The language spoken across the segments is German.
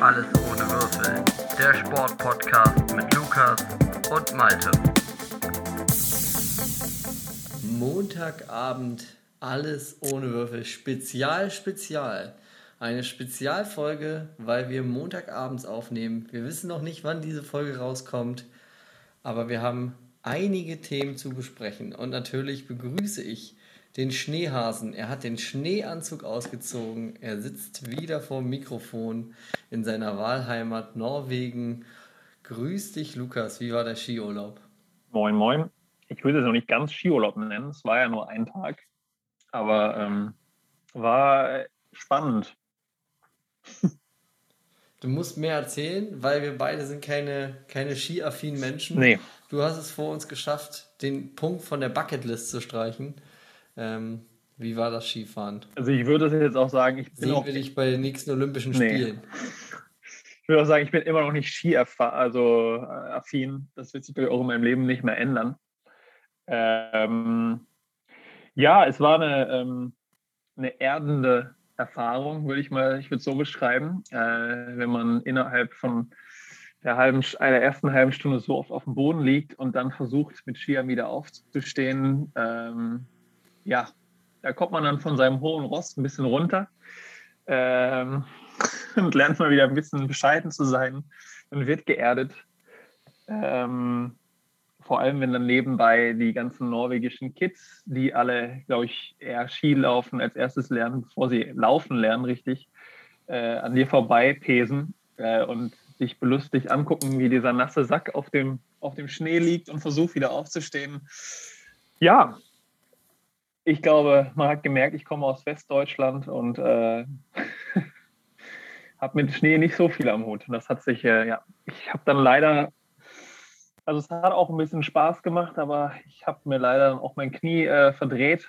Alles ohne Würfel. Der Sportpodcast mit Lukas und Malte. Montagabend, alles ohne Würfel. Spezial, Spezial. Eine Spezialfolge, weil wir Montagabends aufnehmen. Wir wissen noch nicht, wann diese Folge rauskommt, aber wir haben einige Themen zu besprechen. Und natürlich begrüße ich den Schneehasen. Er hat den Schneeanzug ausgezogen. Er sitzt wieder vor dem Mikrofon in seiner Wahlheimat Norwegen. Grüß dich, Lukas. Wie war der Skiurlaub? Moin, moin. Ich würde es noch nicht ganz Skiurlaub nennen. Es war ja nur ein Tag. Aber ähm, war spannend. Du musst mehr erzählen, weil wir beide sind keine, keine skiaffinen Menschen. Nee. Du hast es vor uns geschafft, den Punkt von der Bucketlist zu streichen. Ähm, wie war das Skifahren? Also ich würde jetzt auch sagen, ich bin Sehen auch, wir dich bei den nächsten Olympischen Nee. Spielen? ich würde auch sagen, ich bin immer noch nicht Ski also äh, affin. Das wird sich auch in meinem Leben nicht mehr ändern. Ähm, ja, es war eine, ähm, eine erdende Erfahrung, würde ich mal, ich würde es so beschreiben, äh, wenn man innerhalb von der halben, einer ersten halben Stunde so oft auf dem Boden liegt und dann versucht, mit Skiern wieder aufzustehen. Ähm, ja, da kommt man dann von seinem hohen Rost ein bisschen runter ähm, und lernt mal wieder ein bisschen bescheiden zu sein und wird geerdet. Ähm, vor allem, wenn dann nebenbei die ganzen norwegischen Kids, die alle, glaube ich, eher Ski laufen als erstes lernen, bevor sie laufen lernen, richtig, äh, an dir vorbei pesen äh, und sich belustigt angucken, wie dieser nasse Sack auf dem, auf dem Schnee liegt und versucht wieder aufzustehen. Ja, ich glaube, man hat gemerkt, ich komme aus Westdeutschland und äh, habe mit Schnee nicht so viel am Hut. Das hat sich, äh, ja, ich habe dann leider, also es hat auch ein bisschen Spaß gemacht, aber ich habe mir leider auch mein Knie äh, verdreht.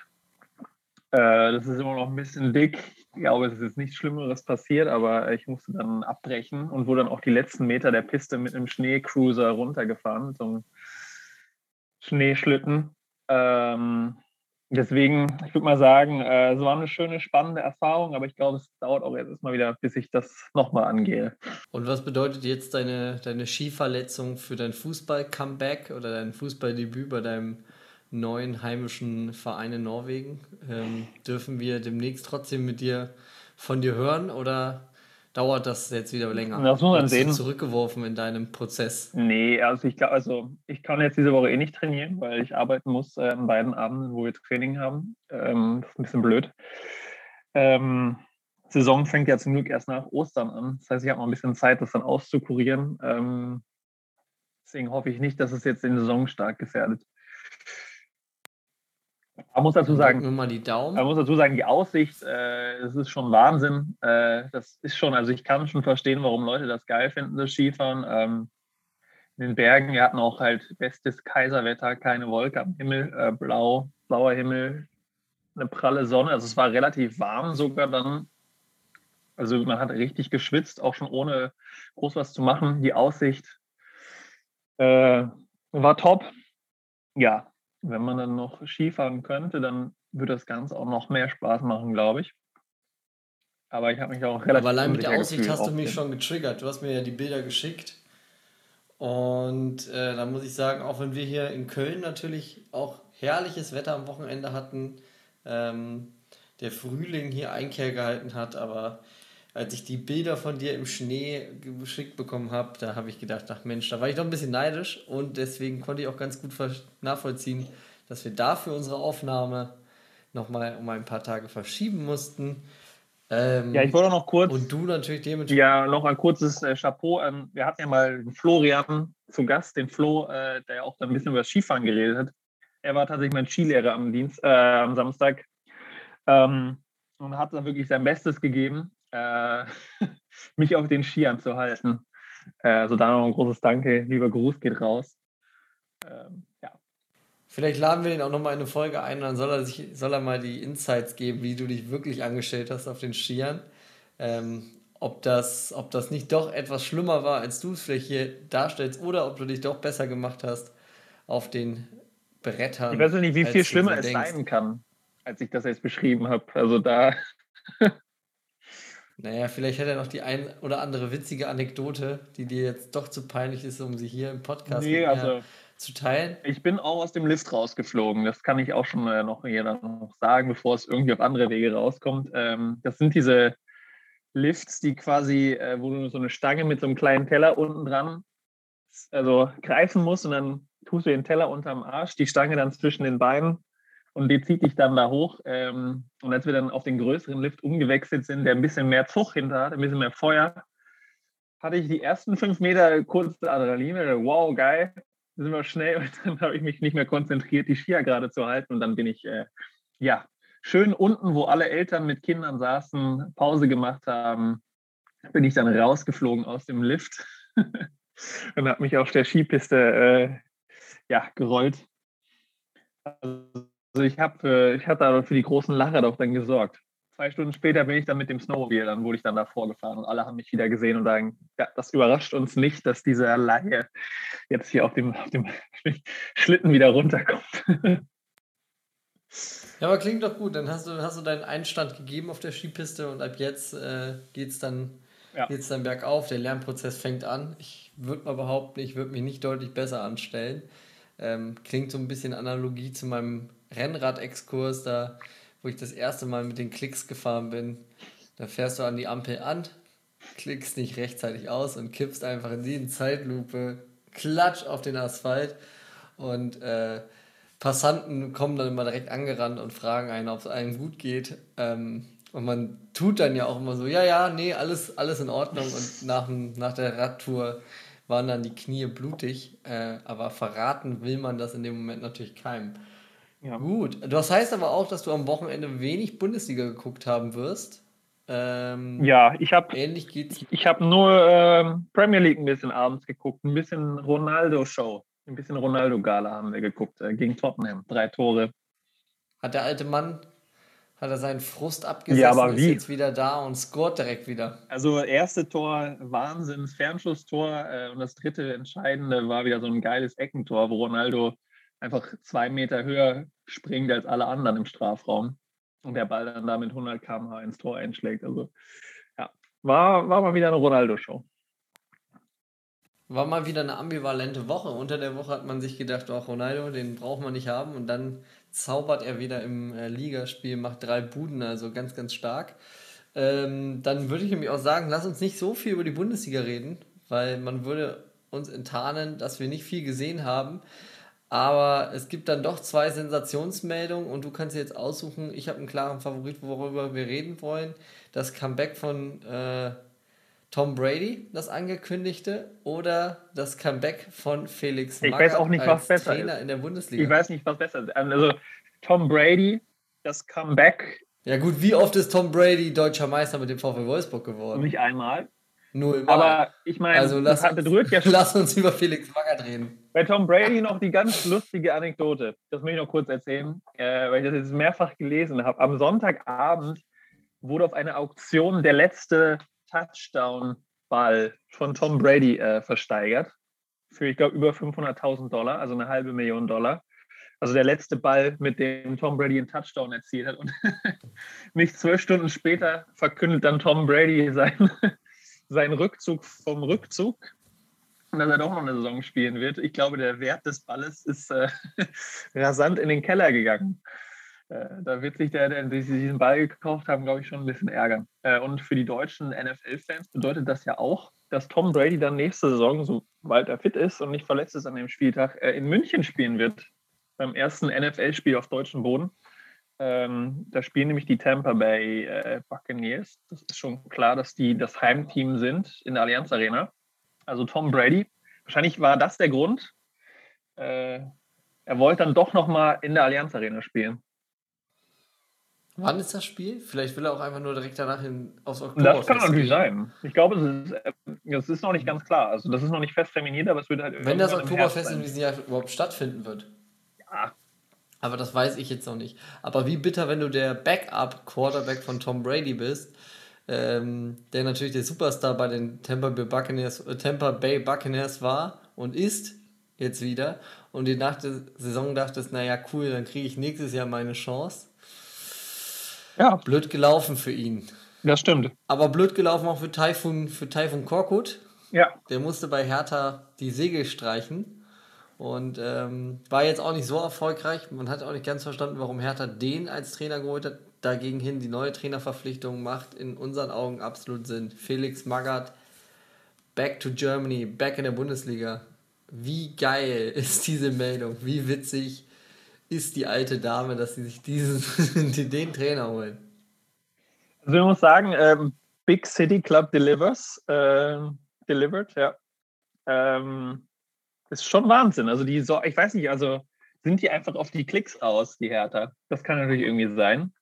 Äh, das ist immer noch ein bisschen dick. Ich glaube, es ist jetzt nichts Schlimmeres passiert, aber ich musste dann abbrechen und wurde dann auch die letzten Meter der Piste mit einem Schneecruiser runtergefahren, so einem Schneeschlitten. Ähm, deswegen, ich würde mal sagen, äh, es war eine schöne, spannende Erfahrung, aber ich glaube, es dauert auch jetzt erstmal wieder, bis ich das nochmal angehe. Und was bedeutet jetzt deine, deine Skiverletzung für dein Fußball-Comeback oder dein Fußballdebüt bei deinem neuen heimischen Verein in Norwegen? Ähm, dürfen wir demnächst trotzdem mit dir von dir hören oder dauert das jetzt wieder länger? Das muss man sehen. zurückgeworfen in deinem Prozess? Nee, also ich glaube, also ich kann jetzt diese Woche eh nicht trainieren, weil ich arbeiten muss äh, an beiden Abenden, wo wir Training haben. Ähm, das ist ein bisschen blöd. Ähm, Saison fängt ja zum Glück erst nach Ostern an. Das heißt, ich habe noch ein bisschen Zeit, das dann auszukurieren. Ähm, deswegen hoffe ich nicht, dass es jetzt den Saisonstart gefährdet. Man muss dazu sagen, Daumen. man muss dazu sagen, die Aussicht, äh, das ist schon Wahnsinn. Äh, das ist schon, also ich kann schon verstehen, warum Leute das geil finden, das Skifahren. Ähm, in den Bergen, wir hatten auch halt bestes Kaiserwetter, keine Wolke am Himmel, äh, blau, blauer Himmel, eine pralle Sonne. Also es war relativ warm sogar dann. Also man hat richtig geschwitzt, auch schon ohne groß was zu machen. Die Aussicht äh, war top. Ja, wenn man dann noch Skifahren könnte, dann würde das Ganze auch noch mehr Spaß machen, glaube ich. Aber ich habe mich auch relativ Aber allein mit der Aussicht hast du mich schon getriggert. Du hast mir ja die Bilder geschickt. Und äh, da muss ich sagen, auch wenn wir hier in Köln natürlich auch herrliches Wetter am Wochenende hatten, ähm, der Frühling hier Einkehr gehalten hat, aber als ich die Bilder von dir im Schnee geschickt bekommen habe, da habe ich gedacht, ach Mensch, da war ich doch ein bisschen neidisch und deswegen konnte ich auch ganz gut nachvollziehen, dass wir dafür unsere Aufnahme nochmal um ein paar Tage verschieben mussten. Ähm, Ja, ich wollte auch noch kurz. und du natürlich dementsprechend. Ja, noch ein kurzes äh, Chapeau. Ähm, wir hatten ja mal Florian zu Gast, den Flo, äh, der ja auch dann ein bisschen über das Skifahren geredet hat. Er war tatsächlich mein Skilehrer am Dienst, äh, am Samstag ähm, und hat da wirklich sein Bestes gegeben, äh, mich auf den Skiern zu halten. Äh, also da noch ein großes Danke, lieber Gruß geht raus. Ähm, ja. Vielleicht laden wir ihn auch nochmal in eine Folge ein, dann soll er, sich, soll er mal die Insights geben, wie du dich wirklich angestellt hast auf den Skiern. Ähm, ob, das, ob das nicht doch etwas schlimmer war, als du es vielleicht hier darstellst, oder ob du dich doch besser gemacht hast auf den Brettern. Ich weiß nicht, wie viel schlimmer es denkst. sein kann, als ich das jetzt beschrieben habe. Also da, Naja, vielleicht hat er noch die ein oder andere witzige Anekdote, die dir jetzt doch zu peinlich ist, um sie hier im Podcast nee, also, zu teilen. Ich bin auch aus dem Lift rausgeflogen. Das kann ich auch schon äh, noch jeder noch sagen, bevor es irgendwie auf andere Wege rauskommt. Ähm, das sind diese Lifts, die quasi, äh, wo du so eine Stange mit so einem kleinen Teller unten dran also greifen musst und dann tust du den Teller unterm Arsch, die Stange dann zwischen den Beinen und die zieht dich dann da hoch. Ähm, und als wir dann auf den größeren Lift umgewechselt sind, der ein bisschen mehr Zug hinter hat, ein bisschen mehr Feuer, hatte ich die ersten fünf Meter kurz Adrenalin. Wow, geil, sind wir schnell. Und dann habe ich mich nicht mehr konzentriert, die Skier gerade zu halten. Und dann bin ich, äh, ja, schön unten, wo alle Eltern mit Kindern saßen, Pause gemacht haben, bin ich dann rausgeflogen aus dem Lift und habe mich auf der Skipiste äh, ja, gerollt. Also also ich habe, äh, ich hatte für die großen Lacher doch dann gesorgt. Zwei Stunden später bin ich dann mit dem Snowmobile, dann wurde ich dann davor gefahren und alle haben mich wieder gesehen und sagen, ja, das überrascht uns nicht, dass dieser Laie jetzt hier auf dem, auf dem Schlitten wieder runterkommt. Ja, aber klingt doch gut. Dann hast du, hast du deinen Einstand gegeben auf der Skipiste und ab jetzt äh, geht es dann, ja. dann bergauf. Der Lernprozess fängt an. Ich würde mal behaupten, ich würde mich nicht deutlich besser anstellen. Ähm, klingt so ein bisschen Analogie zu meinem Rennrad-Exkurs, da, wo ich das erste Mal mit den Klicks gefahren bin. Da fährst du an die Ampel an, klickst nicht rechtzeitig aus und kippst einfach in die Zeitlupe, klatsch auf den Asphalt und äh, Passanten kommen dann immer direkt angerannt und fragen einen, ob es einem gut geht. Ähm, und man tut dann ja auch immer so, ja, ja, nee, alles, alles in Ordnung. Und nach, nach der Radtour waren dann die Knie blutig. Äh, aber verraten will man das in dem Moment natürlich keinem. Ja. Gut. Das heißt aber auch, dass du am Wochenende wenig Bundesliga geguckt haben wirst. Ähm, ja, ich habe ähnlich geht's. Ich habe nur ähm, Premier League ein bisschen abends geguckt, ein bisschen Ronaldo Show, ein bisschen Ronaldo Gala haben wir geguckt äh, gegen Tottenham, drei Tore. Hat der alte Mann hat er seinen Frust abgesetzt ja, aber wie? ist jetzt wieder da und scoret direkt wieder. Also erste Tor, Wahnsinns, Fernschusstor äh, und das dritte entscheidende war wieder so ein geiles Eckentor, wo Ronaldo einfach zwei Meter höher springt als alle anderen im Strafraum und der Ball dann da mit 100 km/h ins Tor einschlägt. Also ja, war, war mal wieder eine Ronaldo-Show. War mal wieder eine ambivalente Woche. Unter der Woche hat man sich gedacht, auch Ronaldo, den braucht man nicht haben. Und dann zaubert er wieder im äh, Ligaspiel, macht drei Buden, also ganz, ganz stark. Ähm, dann würde ich nämlich auch sagen, lass uns nicht so viel über die Bundesliga reden, weil man würde uns enttarnen, dass wir nicht viel gesehen haben. Aber es gibt dann doch zwei Sensationsmeldungen und du kannst jetzt aussuchen, ich habe einen klaren Favorit, worüber wir reden wollen. Das Comeback von äh, Tom Brady, das angekündigte, oder das Comeback von Felix Magath ich weiß auch nicht, was besser Trainer ist. in der Bundesliga. Ich weiß nicht, was besser ist. Also Tom Brady, das Comeback. Ja gut, wie oft ist Tom Brady deutscher Meister mit dem VfL Wolfsburg geworden? Nicht einmal. Null Mal. Aber ich meine, also lass, das berührt ja. Lass uns über Felix Magath reden. Bei Tom Brady noch die ganz lustige Anekdote. Das möchte ich noch kurz erzählen, äh, weil ich das jetzt mehrfach gelesen habe. Am Sonntagabend wurde auf einer Auktion der letzte Touchdown-Ball von Tom Brady äh, versteigert. Für, ich glaube, über 500.000 Dollar, also eine halbe Million Dollar. Also der letzte Ball, mit dem Tom Brady einen Touchdown erzielt hat. Und nicht zwölf Stunden später verkündet dann Tom Brady sein, seinen Rückzug vom Rückzug und dass er doch noch eine Saison spielen wird. Ich glaube, der Wert des Balles ist äh, rasant in den Keller gegangen. Äh, da wird sich der, der diesen Ball gekauft haben, glaube ich, schon ein bisschen ärgern. Äh, und für die deutschen NFL-Fans bedeutet das ja auch, dass Tom Brady dann nächste Saison, sobald er fit ist und nicht verletzt ist an dem Spieltag, äh, in München spielen wird. Beim ersten NFL-Spiel auf deutschem Boden. Ähm, da spielen nämlich die Tampa Bay äh, Buccaneers. Das ist schon klar, dass die das Heimteam sind in der Allianz Arena. Also Tom Brady. Wahrscheinlich war das der Grund. Äh, er wollte dann doch nochmal in der Allianz Arena spielen. Wann ist das Spiel? Vielleicht will er auch einfach nur direkt danach in, aufs Oktoberfest Das kann natürlich sein. Ich glaube, es ist, das ist noch nicht ganz klar. Also das ist noch nicht fest terminiert, aber es wird halt Wenn das Oktoberfest in diesem Jahr überhaupt stattfinden wird. Ja. Aber das weiß ich jetzt noch nicht. Aber wie bitter, wenn du der Backup-Quarterback von Tom Brady bist, ähm, der natürlich der Superstar bei den Tampa Bay Buccaneers, äh, Tampa Bay Buccaneers war und ist jetzt wieder und dir nach der Saison dachtest, naja, cool, dann kriege ich nächstes Jahr meine Chance ja. Blöd gelaufen für ihn. Das stimmt. Aber blöd gelaufen auch für Taifun, für Taifun Korkut. Ja. Der musste bei Hertha die Segel streichen. Und ähm, war jetzt auch nicht so erfolgreich. Man hat auch nicht ganz verstanden, warum Hertha den als Trainer geholt hat. Dagegen hin die neue Trainerverpflichtung macht in unseren Augen absolut Sinn. Felix Magath, back to Germany, back in der Bundesliga. Wie geil ist diese Meldung? Wie witzig ist die alte Dame, dass sie sich diesen, den Trainer holen? Also ich muss sagen, ähm, Big City Club delivers, äh, delivered, ja. Ähm, ist schon Wahnsinn. Also die, so, ich weiß nicht, also sind die einfach auf die Klicks aus, die Hertha? Das kann natürlich irgendwie sein.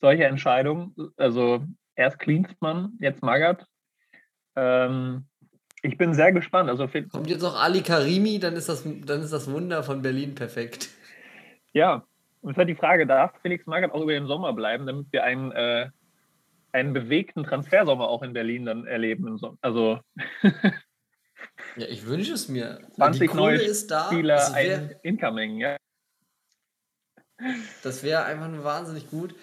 Solche Entscheidungen, also erst Klinsmann, jetzt Magath. Ähm, ich bin sehr gespannt. Also Kommt jetzt auch Ali Karimi, dann ist das, dann ist das Wunder von Berlin perfekt. Ja, und es halt die Frage, darf Felix Magath auch über den Sommer bleiben, damit wir einen, äh, einen bewegten Transfersommer auch in Berlin dann erleben? Also Ja, ich wünsche es mir. 20 neue ist da. Spieler, Das wäre ein Incoming, ja. das wär einfach nur wahnsinnig gut.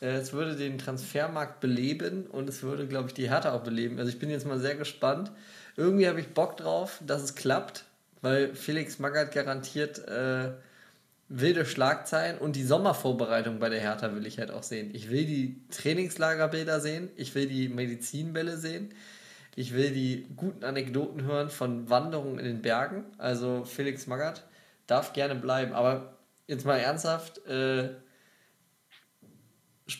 Äh, Es würde den Transfermarkt beleben und es würde, glaube ich, die Hertha auch beleben. Also ich bin jetzt mal sehr gespannt. Irgendwie habe ich Bock drauf, dass es klappt, weil Felix Magath garantiert äh, wilde Schlagzeilen und die Sommervorbereitung bei der Hertha will ich halt auch sehen. Ich will die Trainingslagerbilder sehen, ich will die Medizinbälle sehen, ich will die guten Anekdoten hören von Wanderungen in den Bergen. Also Felix Magath darf gerne bleiben, aber jetzt mal ernsthaft, äh,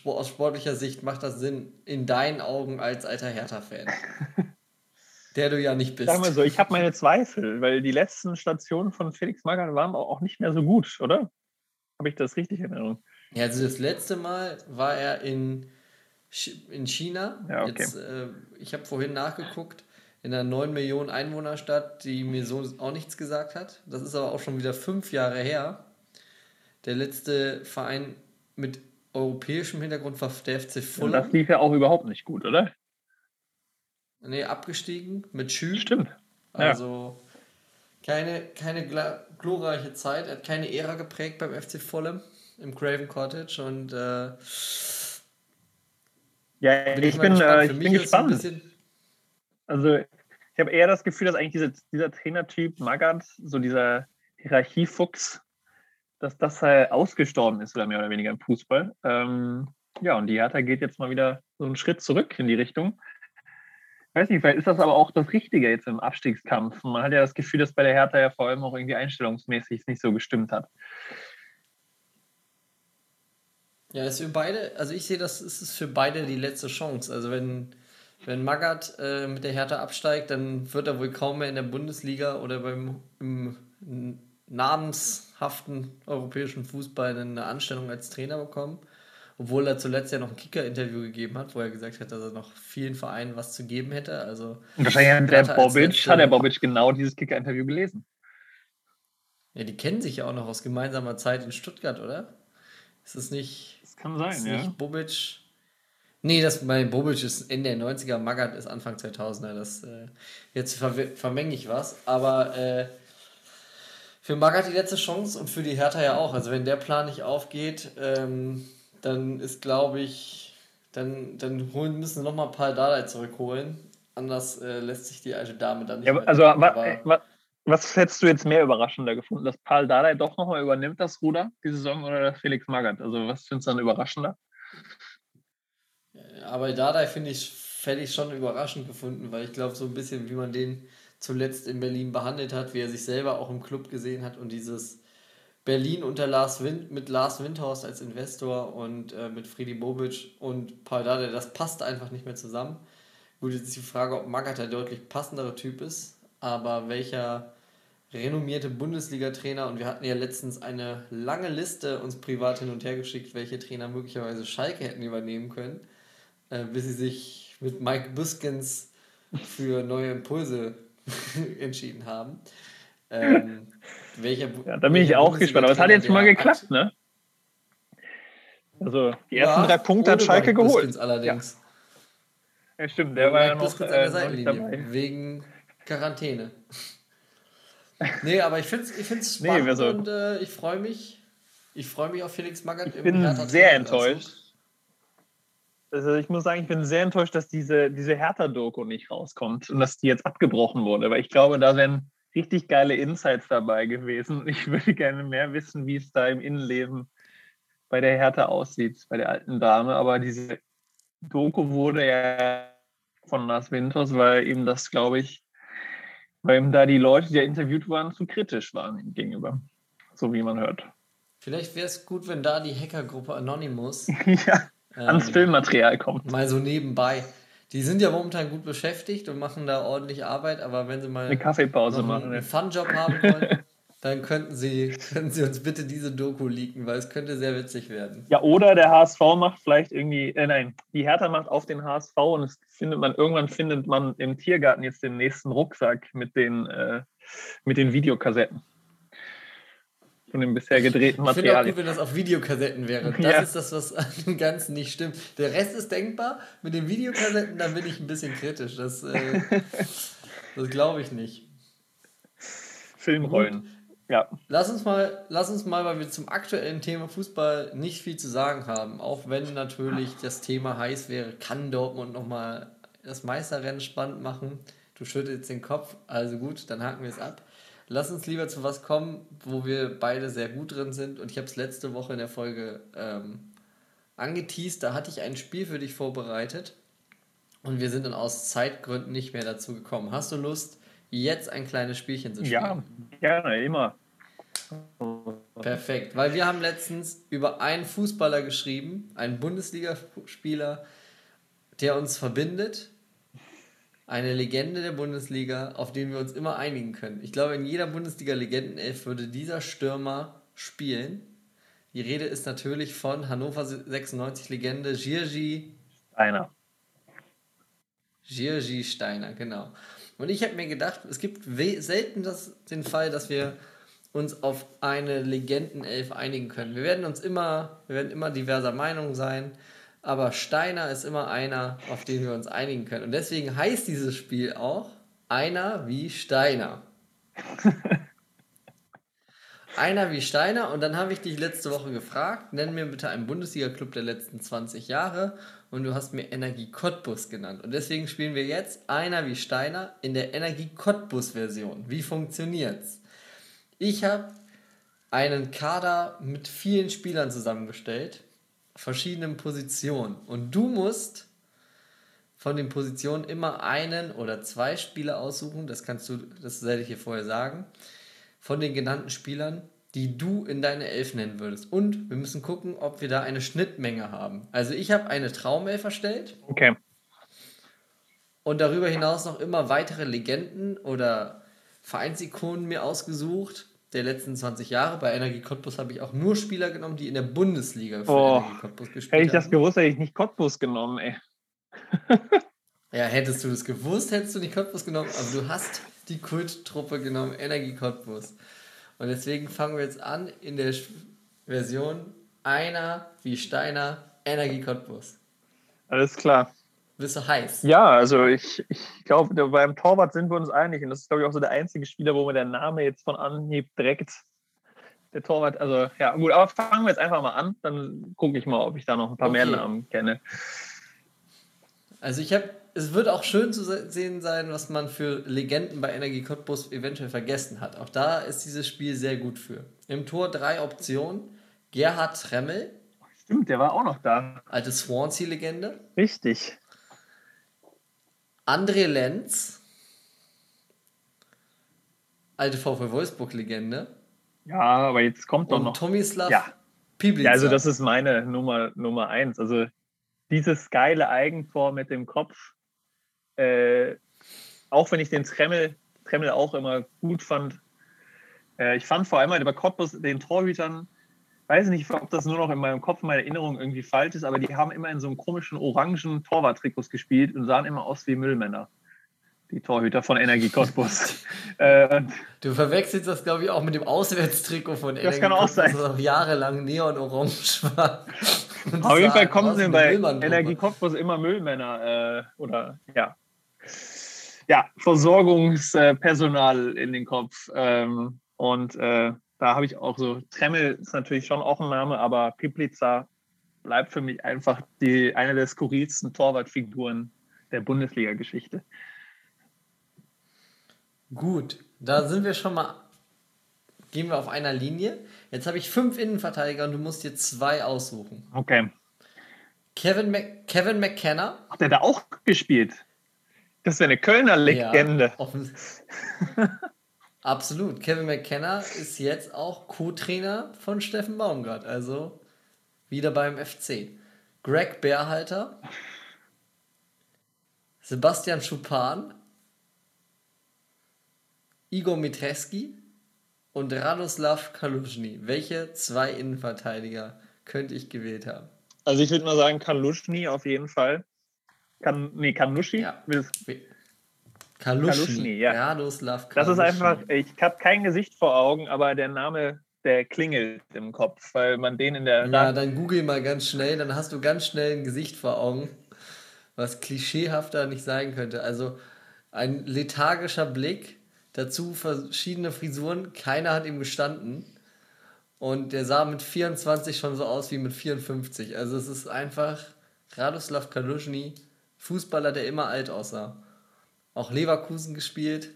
aus sportlicher Sicht macht das Sinn in deinen Augen als alter Hertha-Fan. Der du ja nicht bist. Sagen wir so, ich habe meine Zweifel, weil die letzten Stationen von Felix Magath waren auch nicht mehr so gut, oder? Habe ich das richtig in Erinnerung? Ja, also das letzte Mal war er in, in China. Ja, okay. Jetzt, äh, ich habe vorhin nachgeguckt, in einer 9 Millionen Einwohnerstadt, die mir so auch nichts gesagt hat. Das ist aber auch schon wieder fünf Jahre her. Der letzte Verein mit europäischem Hintergrund war der FC Und Fulham. das lief ja auch überhaupt nicht gut, oder? Nee, abgestiegen mit Schü. Stimmt. Ja. Also keine, keine glorreiche Zeit. Er hat keine Ära geprägt beim FC Fulham im Craven Cottage und äh, Ja, bin ich mal bin, gespannt. äh, ich bin gespannt. Also ich habe eher das Gefühl, dass eigentlich diese, dieser Trainertyp Magath, so dieser Hierarchiefuchs, dass das halt ausgestorben ist, oder mehr oder weniger im Fußball. Ähm, ja, und die Hertha geht jetzt mal wieder so einen Schritt zurück in die Richtung. Ich weiß nicht, vielleicht ist das aber auch das Richtige jetzt im Abstiegskampf. Man hat ja das Gefühl, dass bei der Hertha ja vor allem auch irgendwie einstellungsmäßig es nicht so gestimmt hat. Ja, ist für beide, also ich sehe, das ist für beide die letzte Chance. Also wenn, wenn Magath äh, mit der Hertha absteigt, dann wird er wohl kaum mehr in der Bundesliga oder beim im namenshaften europäischen Fußball eine Anstellung als Trainer bekommen. Obwohl er zuletzt ja noch ein Kicker-Interview gegeben hat, wo er gesagt hat, dass er noch vielen Vereinen was zu geben hätte. Also wahrscheinlich hat der Bobic, hat der Bobic genau dieses Kicker-Interview gelesen. Ja, die kennen sich ja auch noch aus gemeinsamer Zeit in Stuttgart, oder? Ist es nicht, Das kann ist sein, ja. nicht Bobic? Nee, das bei Bobic ist Ende der 90er, Magath ist Anfang 2000er. Das, äh, jetzt verwe- vermenge ich was. Aber äh, für Magath die letzte Chance und für die Hertha ja auch. Also wenn der Plan nicht aufgeht, ähm, dann ist, glaube ich, dann, dann holen müssen noch mal ein paar Dardai zurückholen. Anders äh, lässt sich die alte Dame dann nicht Ja, mehr also retten. Was hättest du jetzt mehr überraschender gefunden, dass Paul Dardai doch nochmal übernimmt das Ruder die Saison oder Felix Magath? Also was findest du dann überraschender? Aber Dardai finde ich, hätte schon überraschend gefunden, weil ich glaube, so ein bisschen, wie man den zuletzt in Berlin behandelt hat, wie er sich selber auch im Club gesehen hat und dieses Berlin unter Lars Wind, mit Lars Windhorst als Investor und äh, mit Friedi Bobic und Paul Dardai, das passt einfach nicht mehr zusammen. Gut, jetzt ist die Frage, ob Magath der deutlich passendere Typ ist, aber welcher renommierte Bundesliga-Trainer und wir hatten ja letztens eine lange Liste uns privat hin und her geschickt, welche Trainer möglicherweise Schalke hätten übernehmen können, äh, bis sie sich mit Mike Büskens für neue Impulse entschieden haben. Ähm, welcher, Ja, da bin ich auch gespannt. Aber es hat jetzt mal Bundesliga-Trainer geklappt, ne? Also die ersten Ja, drei Punkte hat Schalke Mike geholt. Büskens allerdings. Ja, stimmt, der war ja Mike noch, Büskens äh, noch dabei. wegen Quarantäne. Nee, aber ich finde es ich find's Nee, spannend also- und äh, ich freue mich. Ich freue mich auf Felix Magath Ich bin sehr enttäuscht. also ich muss sagen, ich bin sehr enttäuscht, dass diese, diese Hertha-Doku nicht rauskommt und dass die jetzt abgebrochen wurde. Weil ich glaube, da wären richtig geile Insights dabei gewesen. Ich würde gerne mehr wissen, wie es da im Innenleben bei der Hertha aussieht, bei der alten Dame. Aber diese Doku wurde ja von Lars Winters, weil eben das, glaube ich, weil eben da die Leute, die interviewt waren, zu kritisch waren ihm gegenüber. So wie man hört. Vielleicht wäre es gut, wenn da die Hackergruppe Anonymous ja, ans ähm, Filmmaterial kommt. mal so nebenbei. Die sind ja momentan gut beschäftigt und machen da ordentlich Arbeit, aber wenn sie mal Eine Kaffeepause machen. einen ja. Fun-Job haben wollen, dann könnten sie, könnten sie uns bitte diese Doku leaken, weil es könnte sehr witzig werden. Ja, oder der HSV macht vielleicht irgendwie, äh, nein, die Hertha macht auf den HSV und es findet man, irgendwann findet man im Tiergarten jetzt den nächsten Rucksack mit den, äh, mit den Videokassetten. Von dem bisher gedrehten Ich finde auch Material. gut, wenn das auf Videokassetten wäre. Das Ja. ist das, was an dem Ganzen nicht stimmt. Der Rest ist denkbar. Mit den Videokassetten, da bin ich ein bisschen kritisch. Das, äh, das glaube ich nicht. Filmrollen. Ja, Lass uns mal, lass uns mal, weil wir zum aktuellen Thema Fußball nicht viel zu sagen haben, auch wenn natürlich das Thema heiß wäre, kann Dortmund nochmal das Meisterrennen spannend machen. Du schüttelst den Kopf, also gut, dann haken wir es ab. Lass uns lieber zu was kommen, wo wir beide sehr gut drin sind. Und ich habe es letzte Woche in der Folge ähm, angeteased. Da hatte ich ein Spiel für dich vorbereitet. Und wir sind dann aus Zeitgründen nicht mehr dazu gekommen. Hast du Lust, jetzt ein kleines Spielchen zu spielen? ja, gerne, immer. Perfekt, weil wir haben letztens über einen Fußballer geschrieben, einen Bundesligaspieler, der uns verbindet, eine Legende der Bundesliga, auf den wir uns immer einigen können. Ich glaube, in jeder Bundesliga-Legendenelf würde dieser Stürmer spielen. Die Rede ist natürlich von Hannover 96-Legende Jirgi Einer. Jirgi Steiner, genau. Und ich habe mir gedacht, es gibt selten das, den Fall, dass wir uns auf eine Legendenelf einigen können. Wir werden uns immer, wir werden immer diverser Meinung sein, aber Steiner ist immer einer, auf den wir uns einigen können. Und deswegen heißt dieses Spiel auch einer wie Steiner. einer wie Steiner und dann habe ich dich letzte Woche gefragt, nenn mir bitte einen Bundesliga-Club der letzten 20 Jahre und du hast mir Energie Cottbus genannt. Und deswegen spielen wir jetzt einer wie Steiner in der Energie Cottbus-Version. Wie funktioniert's? Ich habe einen Kader mit vielen Spielern zusammengestellt, verschiedenen Positionen. Und du musst von den Positionen immer einen oder zwei Spieler aussuchen. Das kannst du, das werde ich hier vorher sagen. Von den genannten Spielern, die du in deine Elf nennen würdest. Und wir müssen gucken, ob wir da eine Schnittmenge haben. Also ich habe eine Traumelf erstellt Okay. und darüber hinaus noch immer weitere Legenden oder Vereinsikonen mir ausgesucht der letzten 20 Jahre. Bei Energie Cottbus habe ich auch nur Spieler genommen, die in der Bundesliga für Oh, Energie Cottbus gespielt Hätte ich das haben. gewusst, hätte ich nicht Cottbus genommen, ey. Ja, hättest du das gewusst, hättest du nicht Cottbus genommen, aber du hast die Kulttruppe genommen, Energie Cottbus. Und deswegen fangen wir jetzt an in der Version einer wie Steiner, Energie Cottbus. Alles klar. Bist du heiß? Ja, also ich, ich glaube, beim Torwart sind wir uns einig. Und das ist, glaube ich, auch so der einzige Spieler, wo mir der Name jetzt von Anhieb direkt der Torwart, also ja, gut, aber fangen wir jetzt einfach mal an. Dann gucke ich mal, ob ich da noch ein paar mehr Okay. Namen kenne. Also ich habe, es wird auch schön zu se- sehen sein, was man für Legenden bei Energie Cottbus eventuell vergessen hat. Auch da ist dieses Spiel sehr gut für. Im Tor drei Optionen. Gerhard Tremmel, Stimmt, der war auch noch da. alte Swansea-Legende. Richtig. André Lenz, alte VfL Wolfsburg-Legende. Ja, aber jetzt kommt doch Und noch. Tomislav Ja. Piblica. Ja, also das ist meine Nummer, Nummer eins. Also dieses geile Eigentor mit dem Kopf, äh, auch wenn ich den Tremmel, Tremmel auch immer gut fand. Äh, ich fand vor allem halt bei Cottbus den Torhütern, weiß nicht, ob das nur noch in meinem Kopf, meine Erinnerung irgendwie falsch ist, aber die haben immer in so einem komischen orangen Torwarttrikots gespielt und sahen immer aus wie Müllmänner. Die Torhüter von Energie Cottbus. äh, Du verwechselst das, glaube ich, auch mit dem Auswärtstrikot von Energie kann auch sein. Das auch jahrelang neon-orange war. Auf jeden Fall kommen sie bei. Energie Cottbus immer Müllmänner äh, oder ja. Ja, Versorgungspersonal in den Kopf. Ähm, und äh, da habe ich auch so, Tremmel ist natürlich schon auch ein Name, aber Piplica bleibt für mich einfach die, eine der skurrilsten Torwartfiguren der Bundesliga-Geschichte. Gut, da sind wir schon mal, gehen wir auf einer Linie. Jetzt habe ich fünf Innenverteidiger und du musst dir zwei aussuchen. Okay. Kevin, Mc, Kevin McKenna. Hat der da auch gespielt? Das wäre eine Kölner Legende. Ja, Absolut. Kevin McKenna ist jetzt auch Co-Trainer von Steffen Baumgart, also wieder beim FC. Greg Bärhalter, Sebastian Schupan, Igor Mitreski und Radoslav Kaluschny. Welche zwei Innenverteidiger könnte ich gewählt haben? Also ich würde mal sagen, Kaluschny auf jeden Fall. Kan, nee, Kanushi? Ja. Kaluschny, Kaluschny, ja. Radoslav Das ist einfach, ich habe kein Gesicht vor Augen, aber der Name, der klingelt im Kopf, weil man den in der Ja, dann google mal ganz schnell, dann hast du ganz schnell ein Gesicht vor Augen, was klischeehafter nicht sein könnte. Also ein lethargischer Blick, dazu verschiedene Frisuren, keiner hat ihm gestanden. Und der sah mit 24 schon so aus wie mit 54. Also es ist einfach Radoslav Kaluschny, Fußballer, der immer alt aussah. Auch Leverkusen gespielt.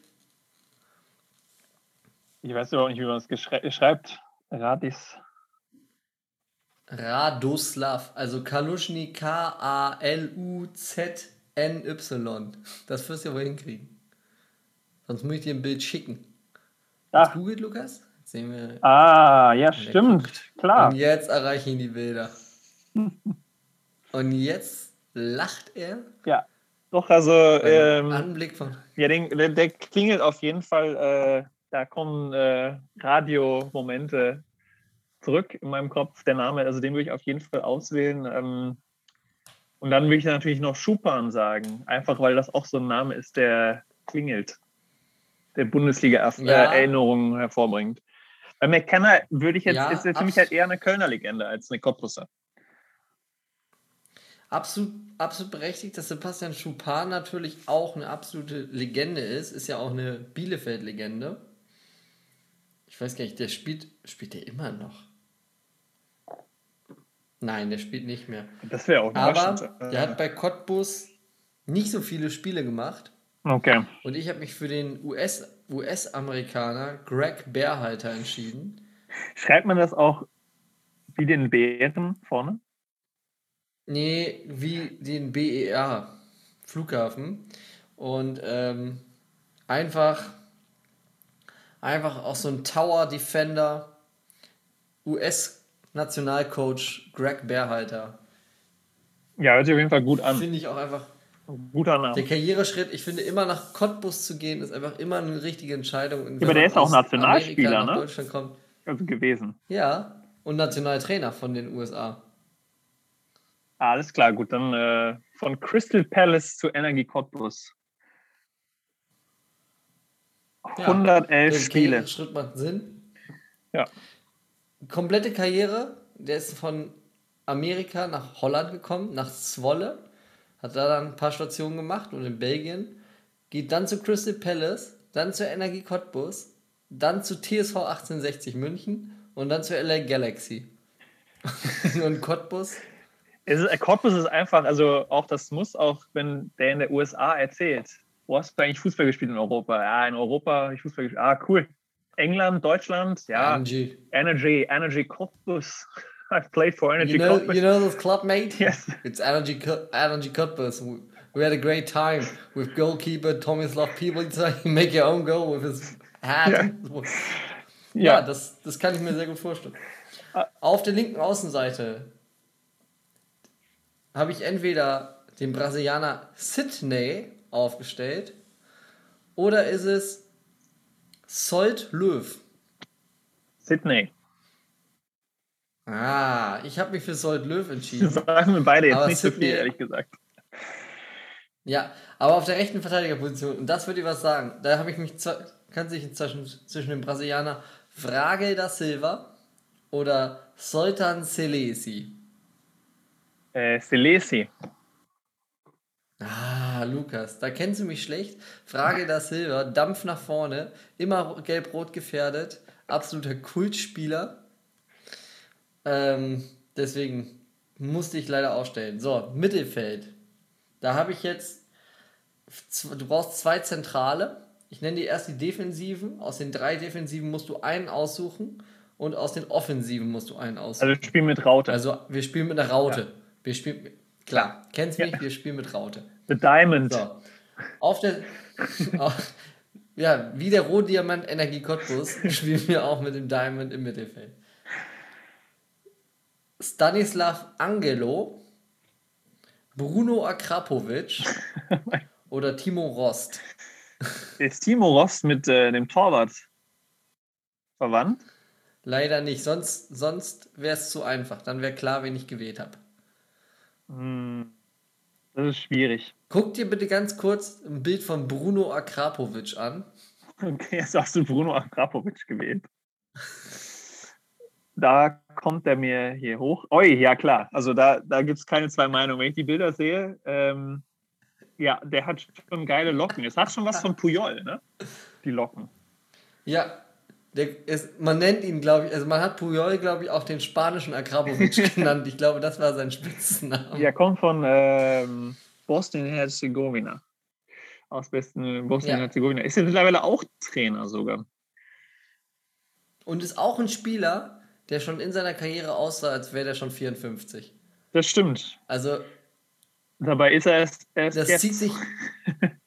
Ich weiß überhaupt nicht, wie man es geschrei- schreibt. Radis. Radoslav, also Kaluschny K-A-L-U-Z-N-Y. Das wirst du ja wohl hinkriegen. Sonst muss ich dir ein Bild schicken. Ach, Googelt, Lukas? Jetzt sehen wir. ah, ja, stimmt. guckt. Klar. Und jetzt erreichen die Bilder. Und jetzt lacht er. Ja. Doch, also, ähm, Anblick von. ja, den, der, der klingelt auf jeden Fall. Äh, da kommen äh, Radiomomente zurück in meinem Kopf. Der Name, also den würde ich auf jeden Fall auswählen. Ähm, und dann würde ich natürlich noch Schupan sagen. Einfach weil das auch so ein Name ist, der klingelt. Der Bundesliga-Erinnerungen Ja. hervorbringt. Bei McKenna würde ich jetzt, Ja, ist für mich halt eher eine Kölner Legende als eine Cottbusser. Absolut, absolut berechtigt, dass Sebastian Schuppan natürlich auch eine absolute Legende ist. Ist ja auch eine Bielefeld-Legende. Ich weiß gar nicht, der spielt. Spielt der immer noch? Nein, der spielt nicht mehr. Das wäre auch Aber der hat bei Cottbus nicht so viele Spiele gemacht. Okay. Und ich habe mich für den US US-Amerikaner Greg Bärhalter entschieden. Schreibt man das auch wie den Bären vorne? Nee, wie den BER Flughafen. Und ähm, einfach, einfach auch so ein Tower Defender, US-Nationalcoach Greg Bärhalter. Ja, hört sich auf jeden Fall gut an. Finde ich auch einfach Guter Name. Der Karriereschritt, ich finde immer nach Cottbus zu gehen, ist einfach immer eine richtige Entscheidung. Und wenn aber der ist auch Nationalspieler, ne? Deutschland kommt. Also gewesen. Ja, und Nationaltrainer von den USA. Alles klar, gut. Dann äh, von Crystal Palace zu Energie Cottbus. Ja, 111 Der Spiele. Karriereschritt macht Sinn. Ja. Komplette Karriere, der ist von Amerika nach Holland gekommen, nach Zwolle, hat da dann ein paar Stationen gemacht und in Belgien, geht dann zu Crystal Palace, dann zur Energie Cottbus, dann zu TSV 1860 München und dann zur LA Galaxy. und Cottbus Es ist, Cottbus ist einfach, also auch das muss auch, wenn der in der USA erzählt, wo hast du eigentlich Fußball gespielt in Europa? Ja, in Europa habe ich Fußball gespielt. Ah, cool. England, Deutschland, ja. Energy. Energy, Energy Cottbus. I've played for Energy You know, Cottbus. you know this club, mate? Yes. It's Energy, Energy Cottbus. We, had a great time with goalkeeper Tomislav Piblica. He make your own goal with his hat. Ja, Ja. das, das kann ich mir sehr gut vorstellen. Ah. Auf der linken Außenseite habe ich entweder den Brasilianer Sidney aufgestellt oder ist es Solt Löw. Sydney. Ah, ich habe mich für Solt Löw Das entschieden. sagen wir beide jetzt Aber nicht so Sydney- viel, ehrlich gesagt. Ja, aber auf der rechten Verteidigerposition, und das wird dir was sagen, da habe ich mich, kann sich zwischen, zwischen dem Brasilianer Frage da Silva oder Soltan Selesi. Äh, Selesi. Ah, Lukas, da kennst du mich schlecht. Frage da Silva, Dampf nach vorne, immer gelb-rot gefährdet, absoluter Kultspieler. Ähm, deswegen musste ich leider aufstellen. So, Mittelfeld. Da habe ich jetzt, du brauchst zwei Zentrale. Ich nenne dir erst die Defensiven. Aus den drei Defensiven musst du einen aussuchen und aus den Offensiven musst du einen aussuchen. Also Spiel mit Raute. Also wir spielen mit einer Raute. Wir spielen, mit- klar, kennst Ja. mich, wir spielen mit Raute. The Diamond. So, auf der, auf, ja, wie der Rohdiamant Energie Cottbus spielen wir auch mit dem Diamond im Mittelfeld. Stanislav Angelo, Bruno Akrapovic oder Timo Rost. Ist Timo Rost mit äh, dem Torwart verwandt? Leider nicht, sonst, sonst wäre es zu einfach. Dann wäre klar, wen ich gewählt habe. Hm, das ist schwierig. Guck dir bitte ganz kurz ein Bild von Bruno Akrapovic an. Okay, jetzt hast du Bruno Akrapovic gewählt. Da kommt er mir hier hoch. Oi, ja klar. Also da, da gibt es keine zwei Meinungen. Wenn ich die Bilder sehe, ähm, ja, der hat schon geile Locken. Es hat schon was von Puyol, ne? Die Locken. Ja, der ist, man nennt ihn, glaube ich, also man hat Puyol, glaube ich, auch den spanischen Akrapovic genannt. Ich glaube, das war sein Spitzname. Der kommt von ähm, Bosnien-Herzegowina. Aus besten Bosnien-Herzegowina. Ist ja mittlerweile auch Trainer sogar. Und ist auch ein Spieler, der schon in seiner Karriere aussah, als wäre der schon 54. Das stimmt. Also, Dabei ist er erst, erst das jetzt. zieht sich.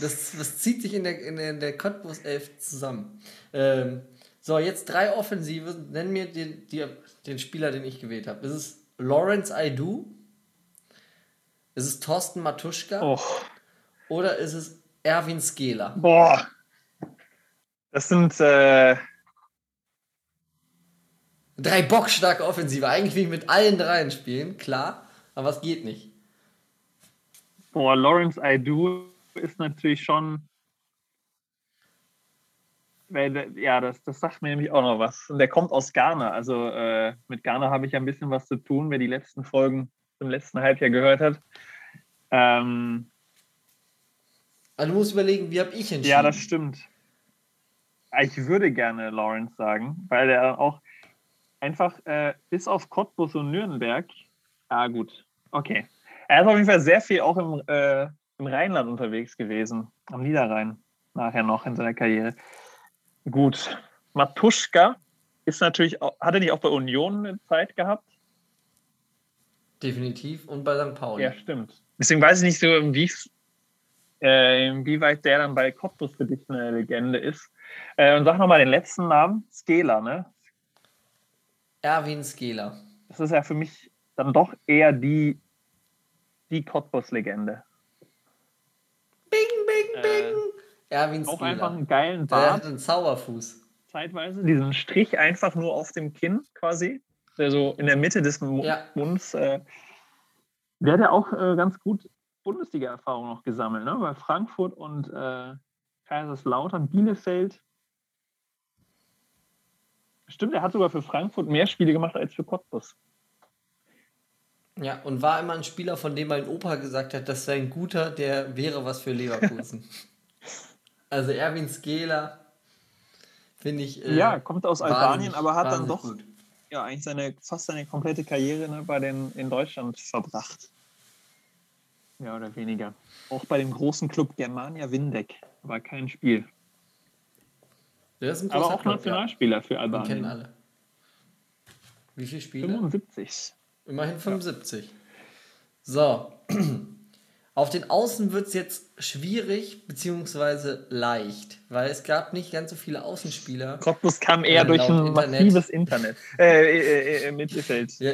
Das, das zieht sich in der, in der, in der Cottbus 11 zusammen. Ähm, so, jetzt drei Offensive. Nenn mir den, die, den Spieler, den ich gewählt habe. Ist es Lawrence Aidu? Ist es Thorsten Matuschka? Oh, Oder ist es Erwin Skela? boah. Das sind. Äh, Drei bockstarke Offensive. Eigentlich will ich mit allen dreien spielen, klar. Aber es geht nicht. boah, Lawrence Aidu ist natürlich schon. Weil, ja, das, das sagt mir nämlich auch noch was. Und der kommt aus Ghana. Also äh, mit Ghana habe ich ja ein bisschen was zu tun, wer die letzten Folgen im letzten Halbjahr gehört hat. Ähm, Also du musst überlegen, wie habe ich entschieden? Ja, das stimmt. Ich würde gerne Lawrence sagen, weil er auch einfach äh, bis auf Cottbus und Nürnberg, ah gut, okay. Er ist auf jeden Fall sehr viel auch im, äh, im Rheinland unterwegs gewesen, am Niederrhein, nachher noch in seiner Karriere. Gut, Matuschka ist natürlich, auch, hat er nicht auch bei Union eine Zeit gehabt? Definitiv. Und bei St. Pauli. Ja, stimmt. Deswegen weiß ich nicht so, inwie, äh, inwieweit der dann bei Cottbus für dich eine Legende ist. Äh, und sag nochmal den letzten Namen, Skela, ne? Erwin Skela. Das ist ja für mich dann doch eher die, die Cottbus-Legende. Bing, bing, Äh. Erwin Auch einfach einen geilen Der Bart, hat einen Zauberfuß. zeitweise. Diesen Strich einfach nur auf dem Kinn quasi, der so in der Mitte des Ja. Munds. Äh, der hat ja auch äh, ganz gut Bundesliga-Erfahrung noch gesammelt, ne? Bei Frankfurt und äh, Kaiserslautern, Bielefeld. Stimmt, er hat sogar für Frankfurt mehr Spiele gemacht als für Cottbus. Ja, und war immer ein Spieler, von dem mein Opa gesagt hat, das sei ein guter, der wäre was für Leverkusen. also Erwin Skela finde ich. äh, ja, kommt aus Albanien, aber hat dann doch gut. ja, eigentlich seine, fast seine komplette Karriere ne, bei den, in Deutschland verbracht. Mehr oder weniger. Auch bei dem großen Club Germania Windeck war kein Spiel. Ein Aber auch Club, Nationalspieler für Ja. Wir kennen Albanien. alle. Wie viele Spiele? 75. Immerhin 75. So. Auf den Außen wird es jetzt schwierig beziehungsweise leicht, weil es gab nicht ganz so viele Außenspieler. Cottbus kam eher Ja, durch ein Internet. massives Internet. Äh, äh, äh, Mittelfeld. Ja,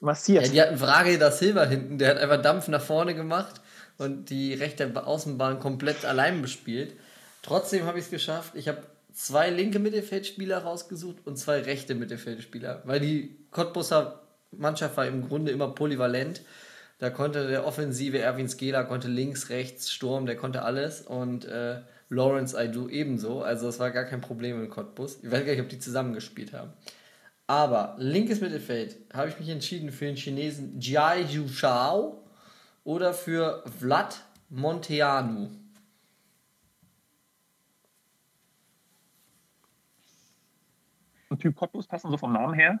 Massiert. ja, die hatten Frage da Silva hinten, der hat einfach Dampf nach vorne gemacht und die rechte Ba- Außenbahn komplett allein bespielt. Trotzdem habe ich es geschafft. Ich habe zwei linke Mittelfeldspieler rausgesucht und zwei rechte Mittelfeldspieler, weil die Cottbuser Mannschaft war im Grunde immer polyvalent. Da konnte der offensive Erwin Skela konnte links, rechts, Sturm, der konnte alles und äh, Lawrence Aidu ebenso. Also es war gar kein Problem in Cottbus. Ich weiß gar nicht, ob die zusammengespielt haben. Aber linkes Mittelfeld habe ich mich entschieden für den Chinesen Jiai Yu Shao oder für Vlad Monteanu. Typ Cottbus passen so vom Namen her.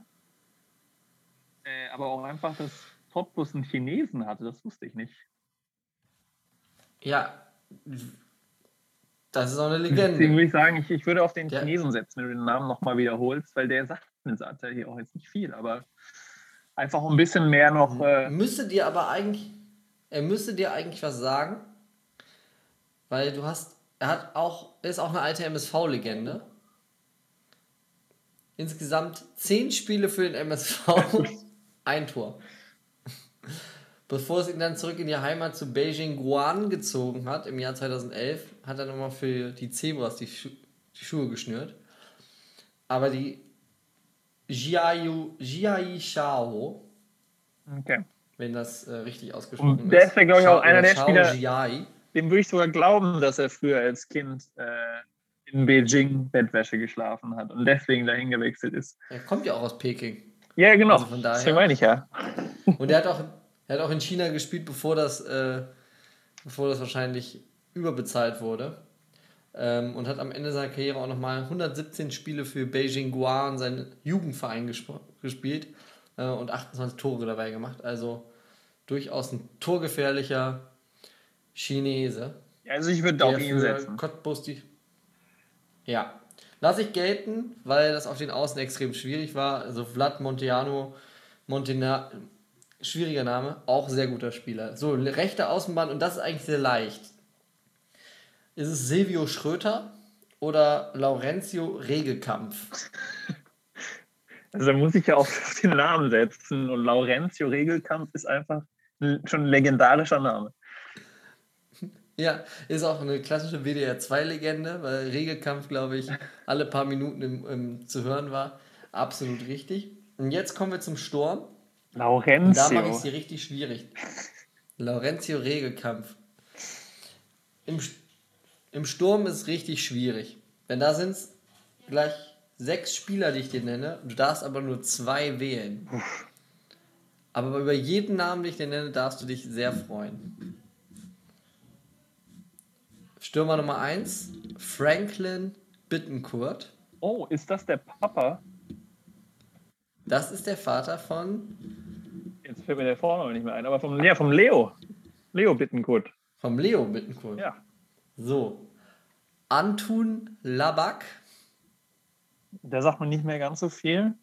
Äh, aber auch einfach, dass Cottbus einen Chinesen hatte, das wusste ich nicht. Ja, das ist auch eine Legende. Deswegen würde ich sagen, ich, ich würde auf den Der- Chinesen setzen, wenn du den Namen nochmal wiederholst, weil der sagt mir hier auch jetzt nicht viel, aber einfach ein bisschen mehr noch. Äh, Müsste dir aber eigentlich, er müsste dir eigentlich was sagen, weil du hast, er hat auch, er ist auch eine alte MSV-Legende. Insgesamt zehn Spiele für den MSV, ein Tor. Bevor es ihn dann zurück in die Heimat zu Beijing Guan gezogen hat, im Jahr 2011, hat er nochmal für die Zebras die, Schu die Schuhe geschnürt. Aber die Jiayu, Jiai Shao, okay. wenn das äh, richtig ausgesprochen Und der ist ja, glaub ich, auch einer der Shao Spieler- Jiai. Dem würde ich sogar glauben, dass er früher als Kind äh, in Beijing Bettwäsche geschlafen hat und deswegen dahin gewechselt ist. Er kommt ja auch aus Peking. Ja, genau. Also von daher- Deswegen meine ich ja. Und er hat auch, er hat auch in China gespielt, bevor das, äh, bevor das wahrscheinlich überbezahlt wurde. Ähm, und hat am Ende seiner Karriere auch nochmal 117 Spiele für Beijing Guan, seinen Jugendverein gesp gespielt äh, und 28 Tore dabei gemacht. Also durchaus ein torgefährlicher Chinese. Also ich würde der ihn setzen. Cottbus die ja. Lass ich gelten, weil das auf den Außen extrem schwierig war. Also Vlad Monteano, Montena, schwieriger Name, auch sehr guter Spieler. So, rechte Außenbahn und das ist eigentlich sehr leicht. Ist es Silvio Schröter oder Laurentio Regelkampf? Also da muss ich ja auch auf den Namen setzen. Und Laurentio Regelkampf ist einfach ein, schon ein legendarischer Name. Ja, ist auch eine klassische WDR 2-Legende, weil Regelkampf, glaube ich, alle paar Minuten im, im, zu hören war. Absolut richtig. Und jetzt kommen wir zum Sturm. Und da mache ich sie richtig schwierig. Laurentio Regelkampf. Im, Im Sturm ist es richtig schwierig. Denn da sind es gleich sechs Spieler, die ich dir nenne. Du darfst aber nur zwei wählen. Aber über jeden Namen, den ich dir nenne, darfst du dich sehr freuen. Stürmer Nummer 1, Franklin Bittencourt. Oh, ist das der Papa? Das ist der Vater von, Jetzt fällt mir der Vorname nicht mehr ein, aber vom, ja, vom Leo. Leo Bittenkurt. vom Leo Bittencourt. Ja. So. Antun Labak. Da sagt man nicht mehr ganz so viel.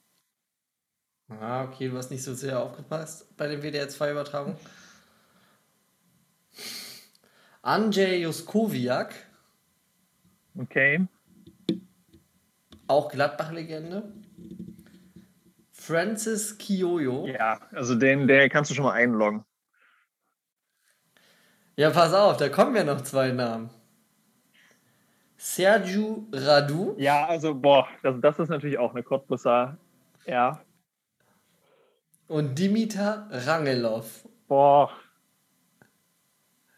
Ah, okay, du hast nicht so sehr aufgepasst bei den WDR 2 Übertragungen. Andrzej Juskowiak, Okay. auch Gladbach-Legende. Francis Kiyoyo. Ja, also den, der kannst du schon mal einloggen. Ja, pass auf, da kommen ja noch zwei Namen. Sergiu Radu. Ja, also, boah, das, das ist natürlich auch eine Cottbusser. Ja. und Dimitar Rangelov. Boah.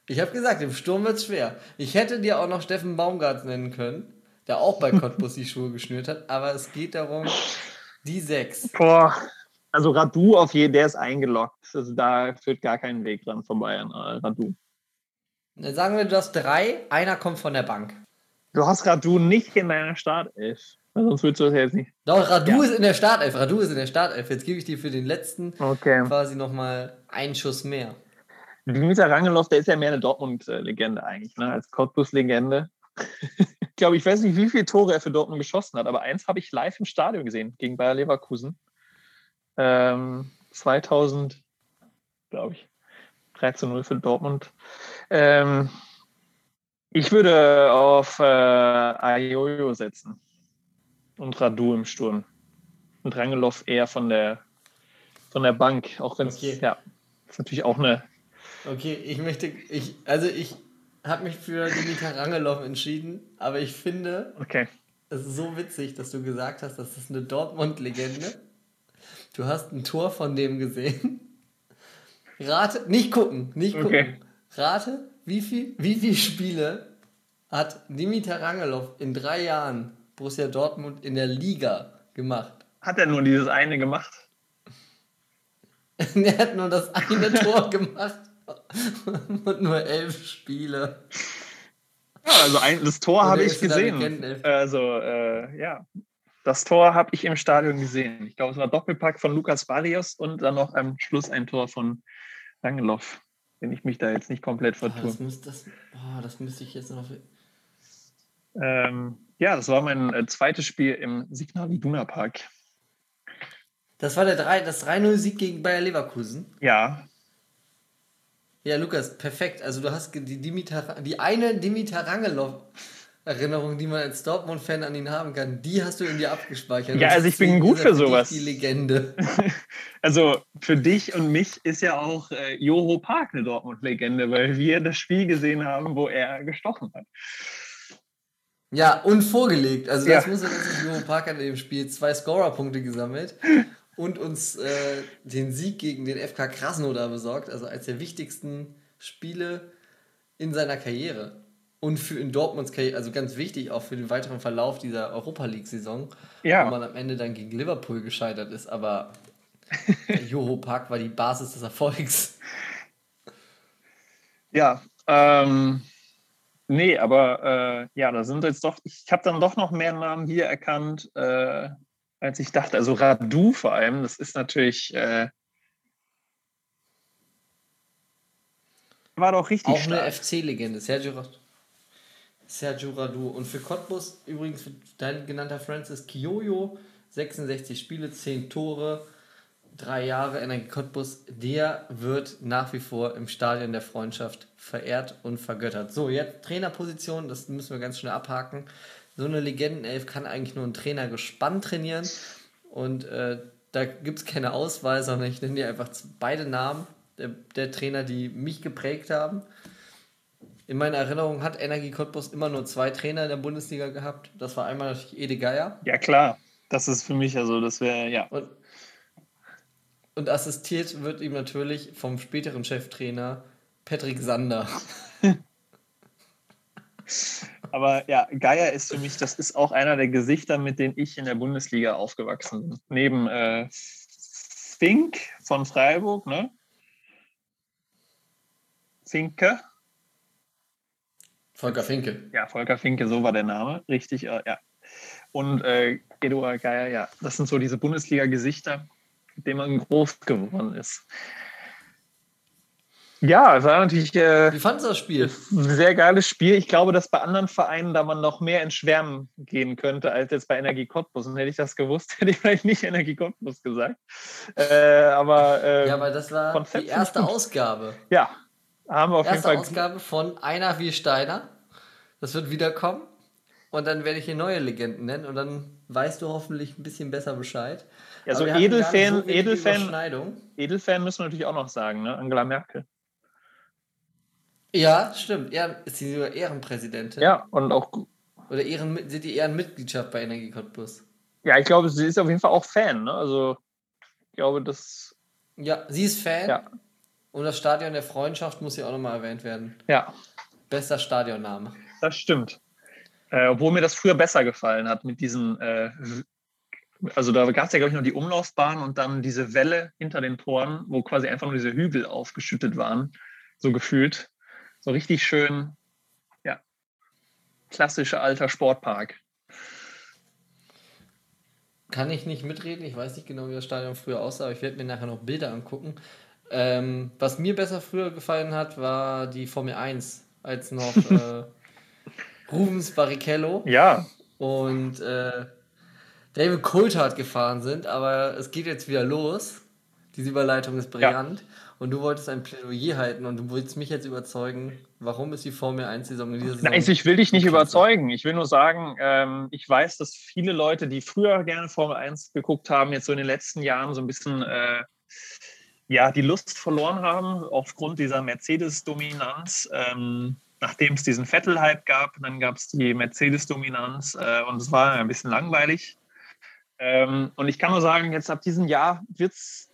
Ich habe gesagt, im Sturm wird's schwer. Ich hätte dir auch noch Steffen Baumgart nennen können, der auch bei Cottbus die Schuhe geschnürt hat, aber es geht darum, die sechs. Boah. Also Radu auf jeden, der ist eingeloggt. Also da führt gar kein Weg dran vorbei an äh, Radu. Dann sagen wir, du hast drei, einer kommt von der Bank. Du hast Radu nicht in deiner Startelf. Sonst würdest du das jetzt nicht. Doch, Radu Ja. ist in der Startelf. Radu ist in der Startelf. Jetzt gebe ich dir für den letzten Okay. quasi nochmal einen Schuss mehr. Dimitar Rangelov, der ist ja mehr eine Dortmund-Legende eigentlich, ne? als Cottbus-Legende. ich glaube, ich weiß nicht, wie viele Tore er für Dortmund geschossen hat, aber eins habe ich live im Stadion gesehen, gegen Bayer Leverkusen. Ähm, 2000, glaube ich, 13-0 für Dortmund. Ähm, ich würde auf äh, Ayoyo setzen und Radu im Sturm. Und Rangelov eher von der, von der Bank, auch wenn es, Okay. ja, ist natürlich auch eine Okay, ich möchte, ich, also ich habe mich für Dimitar Rangelov entschieden, aber ich finde, Okay. es ist so witzig, dass du gesagt hast, das ist eine Dortmund-Legende. Du hast ein Tor von dem gesehen. Rate, nicht gucken, nicht gucken. Okay. Rate, wie viel, wie viele Spiele hat Dimitar Rangelov in drei Jahren Borussia Dortmund in der Liga gemacht? Hat er nur dieses eine gemacht? er hat nur das eine Tor gemacht und nur elf Spiele. Ja, also ein, das Tor habe ich gesehen. Also, äh, ja. Das Tor habe ich im Stadion gesehen. Ich glaube, es war Doppelpack von Lukas Barrios und dann noch am Schluss ein Tor von Langeloff, wenn ich mich da jetzt nicht komplett Ah, vertue. das, muss, das, ah, das müsste ich jetzt noch. Ähm, ja, das war mein äh, zweites Spiel im Signal Iduna Park. Das war der 3, das 3-0-Sieg gegen Bayer Leverkusen. Ja, Ja, Lukas, perfekt. Also du hast die, Dimitar, die eine Dimitar Rangelov-Erinnerung, die man als Dortmund-Fan an ihn haben kann, die hast du in dir abgespeichert. Ja, also ich bin gut er für sowas. Die Legende. also für dich und mich ist ja auch äh, Joho Park eine Dortmund-Legende, weil wir das Spiel gesehen haben, wo er gestochen hat. Ja, und vorgelegt. Also das Ja. muss wissen, Joe Parker hat in dem Spiel zwei Scorer-Punkte gesammelt und uns äh, den Sieg gegen den FK Krasnodar besorgt, also als der wichtigsten Spiele in seiner Karriere. Und für in Dortmunds Karriere, also ganz wichtig auch für den weiteren Verlauf dieser Europa League-Saison, Ja. wo man am Ende dann gegen Liverpool gescheitert ist. Aber der Joho Park war die Basis des Erfolgs. Ja, ähm, nee, aber äh, ja, da sind jetzt doch, ich habe dann doch noch mehr Namen hier erkannt, äh, als ich dachte. Also Radu vor allem, das ist natürlich, äh, war doch richtig Auch eine stark. FC-Legende, Sergio, Sergio Radu. Und für Cottbus übrigens für dein genannter Francis Kioyo, 66 Spiele, 10 Tore, drei Jahre Energie Cottbus. Der wird nach wie vor im Stadion der Freundschaft verehrt und vergöttert. So, jetzt Trainerposition, das müssen wir ganz schnell abhaken. So eine Legendenelf kann eigentlich nur ein Trainer gespannt trainieren. Und äh, da gibt es keine Auswahl, sondern ich nenne dir einfach beide Namen der, der Trainer, die mich geprägt haben. In meiner Erinnerung hat Energie Cottbus immer nur zwei Trainer in der Bundesliga gehabt. Das war einmal natürlich Ede Geier Ja, klar. Das ist für mich, also das wäre, ja. und, und assistiert wird ihm natürlich vom späteren Cheftrainer Patrick Sander. Aber ja, Geier ist für mich, das ist auch einer der Gesichter, mit denen ich in der Bundesliga aufgewachsen bin. Neben äh, Fink von Freiburg, ne? Finke, Volker Finke. ja, Volker Finke, so war der Name, richtig, äh, ja. Und äh, Eduard Geier, ja, das sind so diese Bundesliga-Gesichter, mit denen man groß geworden ist. Ja, es war natürlich äh, Wie fandest du das Spiel? ein sehr geiles Spiel. Ich glaube, dass bei anderen Vereinen da man noch mehr ins Schwärmen gehen könnte als jetzt bei Energie Cottbus. Und hätte ich das gewusst, hätte ich vielleicht nicht Energie Cottbus gesagt. Äh, aber äh, Ja, weil das war Konzept die erste gut. Ausgabe. ja, haben wir auf Erste jeden Fall. Ausgabe von Einer wie Steiner. Das wird wiederkommen. Und dann werde ich hier neue Legenden nennen und dann weißt du hoffentlich ein bisschen besser Bescheid. Ja, so Aber Edelfan, so Edelfan. Edelfan müssen wir natürlich auch noch sagen, ne? Angela Merkel. Ja, stimmt. Ehren, ist sie sogar Ehrenpräsidentin? Ja, und auch, Oder Ehren, sind die Ehrenmitgliedschaft bei Energie Cottbus? ja, ich glaube, sie ist auf jeden Fall auch Fan, ne? Also, ich glaube, das, Ja, sie ist Fan. Ja. Und das Stadion der Freundschaft muss hier auch nochmal erwähnt werden. ja, Bester Stadionname. Das stimmt. Äh, obwohl mir das früher besser gefallen hat mit diesen, äh, also da gab es ja, glaube ich, noch die Umlaufbahn und dann diese Welle hinter den Toren, wo quasi einfach nur diese Hügel aufgeschüttet waren, so gefühlt. So richtig schön, ja, klassischer alter Sportpark. Kann ich nicht mitreden. Ich weiß nicht genau, wie das Stadion früher aussah, aber ich werde mir nachher noch Bilder angucken. Ähm, was mir besser früher gefallen hat, war die Formel 1, als noch äh, Rubens Barrichello Ja, und äh, David Coulthard gefahren sind, aber es geht jetzt wieder los. Diese Überleitung ist brillant. Und du wolltest ein Plädoyer halten und du willst mich jetzt überzeugen, warum ist die Formel 1-Saison in dieser Saison. Nein, also ich will dich nicht überzeugen. Ich will nur sagen, ähm, ich weiß, dass viele Leute, die früher gerne Formel 1 geguckt haben, jetzt so in den letzten Jahren so ein bisschen äh, ja, die Lust verloren haben aufgrund dieser Mercedes-Dominanz. Ähm, nachdem es diesen Vettel-Hype gab, dann gab es die Mercedes-Dominanz äh, und es war ein bisschen langweilig. Ähm, und ich kann nur sagen, jetzt ab diesem Jahr wird es,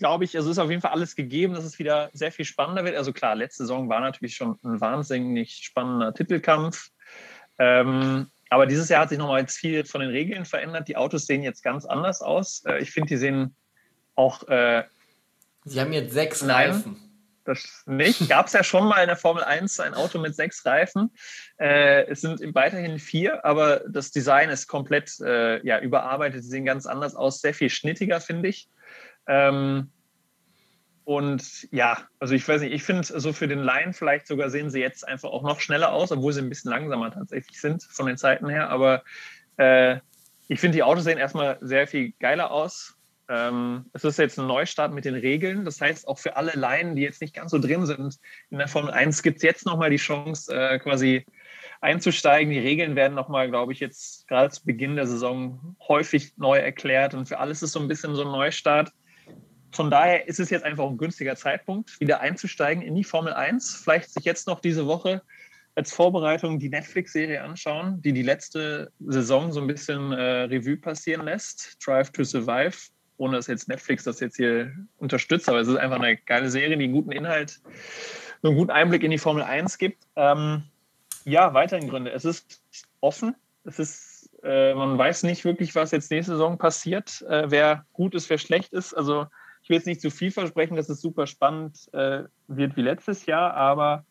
glaube ich, also ist auf jeden Fall alles gegeben, dass es wieder sehr viel spannender wird. Also klar, letzte Saison war natürlich schon ein wahnsinnig spannender Titelkampf. Ähm, aber dieses Jahr hat sich nochmal jetzt viel von den Regeln verändert. Die Autos sehen jetzt ganz anders aus. Äh, ich finde, die sehen auch, äh, Sie haben jetzt sechs Nein. Reifen. das nicht. Gab es ja schon mal in der Formel 1 ein Auto mit sechs Reifen. Äh, es sind weiterhin vier, aber das Design ist komplett äh, ja, überarbeitet. Sie sehen ganz anders aus, sehr viel schnittiger, finde ich. Ähm, und ja, also ich weiß nicht, ich finde so für den Line vielleicht sogar sehen sie jetzt einfach auch noch schneller aus, obwohl sie ein bisschen langsamer tatsächlich sind von den Zeiten her. Aber äh, ich finde, die Autos sehen erstmal sehr viel geiler aus. Ähm, es ist jetzt ein Neustart mit den Regeln. Das heißt, auch für alle Laien, die jetzt nicht ganz so drin sind in der Formel 1, gibt es jetzt nochmal die Chance, äh, quasi einzusteigen. Die Regeln werden nochmal, glaube ich, jetzt gerade zu Beginn der Saison häufig neu erklärt. Und für alles ist so ein bisschen so ein Neustart von daher ist es jetzt einfach ein günstiger Zeitpunkt, wieder einzusteigen in die Formel 1. Vielleicht sich jetzt noch diese Woche als Vorbereitung die Netflix-Serie anschauen, die die letzte Saison so ein bisschen äh, Revue passieren lässt. Drive to Survive, ohne dass jetzt Netflix das jetzt hier unterstützt, aber es ist einfach eine geile Serie, die einen guten Inhalt, einen guten Einblick in die Formel 1 gibt. Ähm, ja, weiterhin Gründe. Es ist offen. Es ist, äh, man weiß nicht wirklich, was jetzt nächste Saison passiert, äh, wer gut ist, wer schlecht ist. Also ich will jetzt nicht zu viel versprechen, dass es super spannend äh, wird wie letztes Jahr, aber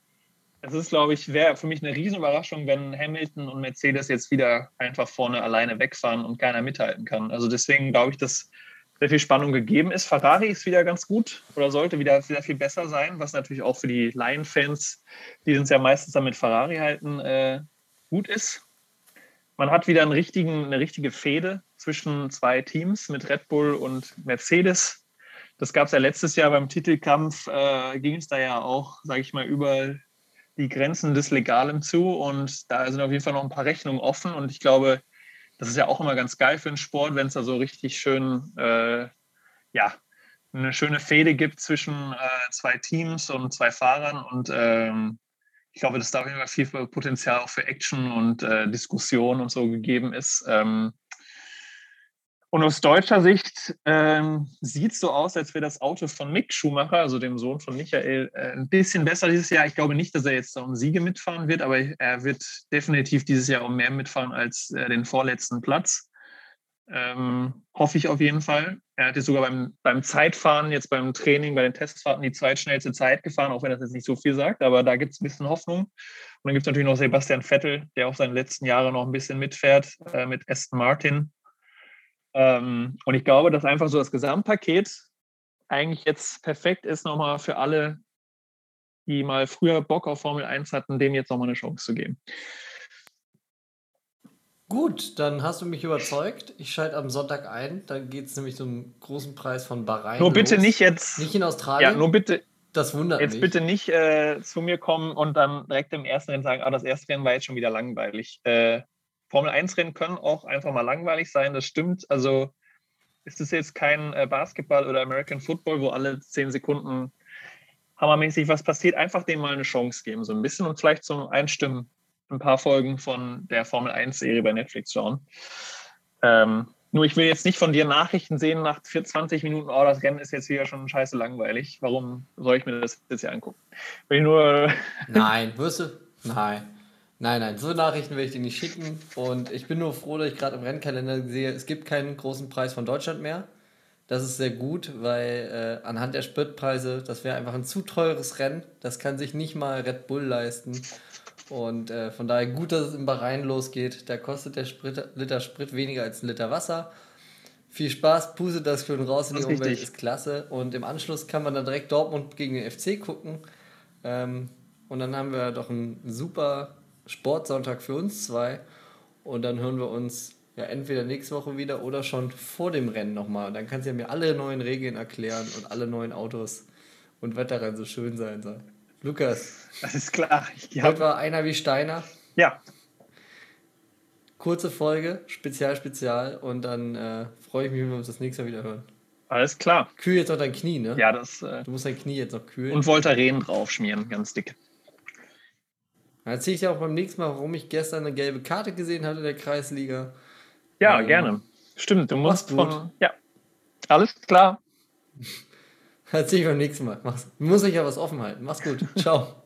es ist, glaube ich, wäre für mich eine Riesenüberraschung, wenn Hamilton und Mercedes jetzt wieder einfach vorne alleine wegfahren und keiner mithalten kann. Also deswegen glaube ich, dass sehr viel Spannung gegeben ist. Ferrari ist wieder ganz gut oder sollte wieder, wieder viel besser sein, was natürlich auch für die Lion-Fans, die uns ja meistens dann mit Ferrari halten, äh, gut ist. Man hat wieder eine richtige Fehde zwischen zwei Teams mit Red Bull und Mercedes. Das gab es ja letztes Jahr beim Titelkampf, äh, ging es da ja auch, sage ich mal, über die Grenzen des Legalen zu. Und da sind auf jeden Fall noch ein paar Rechnungen offen. Und ich glaube, das ist ja auch immer ganz geil für den Sport, wenn es da so richtig schön, äh, ja, eine schöne Fehde gibt zwischen äh, zwei Teams und zwei Fahrern. Und ähm, ich glaube, dass da auf jeden Fall viel Potenzial auch für Action und äh, Diskussion und so gegeben ist. Ähm, und aus deutscher Sicht ähm, sieht es so aus, als wäre das Auto von Mick Schumacher, also dem Sohn von Michael, äh, ein bisschen besser dieses Jahr. Ich glaube nicht, dass er jetzt um Siege mitfahren wird, aber er wird definitiv dieses Jahr um mehr mitfahren als äh, den vorletzten Platz. Ähm, hoffe ich auf jeden Fall. Er hat jetzt sogar beim, beim Zeitfahren, jetzt beim Training, bei den Testfahrten die zweitschnellste Zeit gefahren, auch wenn das jetzt nicht so viel sagt, aber da gibt es ein bisschen Hoffnung. Und dann gibt es natürlich noch Sebastian Vettel, der auch seine letzten Jahre noch ein bisschen mitfährt äh, mit Aston Martin. Ähm, und ich glaube, dass einfach so das Gesamtpaket eigentlich jetzt perfekt ist, nochmal für alle, die mal früher Bock auf Formel 1 hatten, dem jetzt nochmal eine Chance zu geben. Gut, dann hast du mich überzeugt. Ich schalte am Sonntag ein. Dann geht es nämlich zum großen Preis von Bahrain. Nur bitte los. nicht jetzt. Nicht in Australien. Ja, nur bitte. Das wundert jetzt mich. bitte nicht äh, zu mir kommen und dann direkt im ersten Rennen sagen, ah, das erste Rennen war jetzt schon wieder langweilig. Äh, Formel 1-Rennen können auch einfach mal langweilig sein, das stimmt. Also ist es jetzt kein äh, Basketball oder American Football, wo alle zehn Sekunden hammermäßig was passiert. Einfach dem mal eine Chance geben, so ein bisschen und vielleicht zum Einstimmen ein paar Folgen von der Formel 1-Serie bei Netflix schauen. Ähm, nur ich will jetzt nicht von dir Nachrichten sehen nach 20 Minuten, oh, das Rennen ist jetzt wieder schon scheiße langweilig. Warum soll ich mir das jetzt hier angucken? Will ich nur. Nein, wirst du? Nein. Nein, nein, so Nachrichten will ich dir nicht schicken. Und ich bin nur froh, dass ich gerade im Rennkalender sehe, es gibt keinen großen Preis von Deutschland mehr. Das ist sehr gut, weil äh, anhand der Spritpreise, das wäre einfach ein zu teures Rennen. Das kann sich nicht mal Red Bull leisten. Und äh, von daher gut, dass es im Bahrain losgeht. Da kostet der Sprit, Liter Sprit weniger als ein Liter Wasser. Viel Spaß, pustet das schön raus in die Umwelt, richtig. ist klasse. Und im Anschluss kann man dann direkt Dortmund gegen den FC gucken. Ähm, und dann haben wir doch ein super Sportsonntag für uns zwei. Und dann hören wir uns ja entweder nächste Woche wieder oder schon vor dem Rennen nochmal. Dann kannst du ja mir alle neuen Regeln erklären und alle neuen Autos und Wetterrennen so schön sein soll. Lukas. Das ist klar. Ich Heute war einer wie Steiner. Ja. Kurze Folge, Spezial, Spezial. Und dann äh, freue ich mich, wenn wir uns das nächste Mal wieder hören. Alles klar. Kühl jetzt noch dein Knie, ne? Ja, das. Äh, du musst dein Knie jetzt noch kühlen. Und Voltaren draufschmieren, ganz dick. Dann erzähle ich dir auch beim nächsten Mal, warum ich gestern eine gelbe Karte gesehen hatte in der Kreisliga. Ja, ähm, gerne. Stimmt, du musst von. Ja, alles klar. Erzähle ich beim nächsten Mal. Mach's. Muss ich ja was offen halten. Mach's gut. Ciao.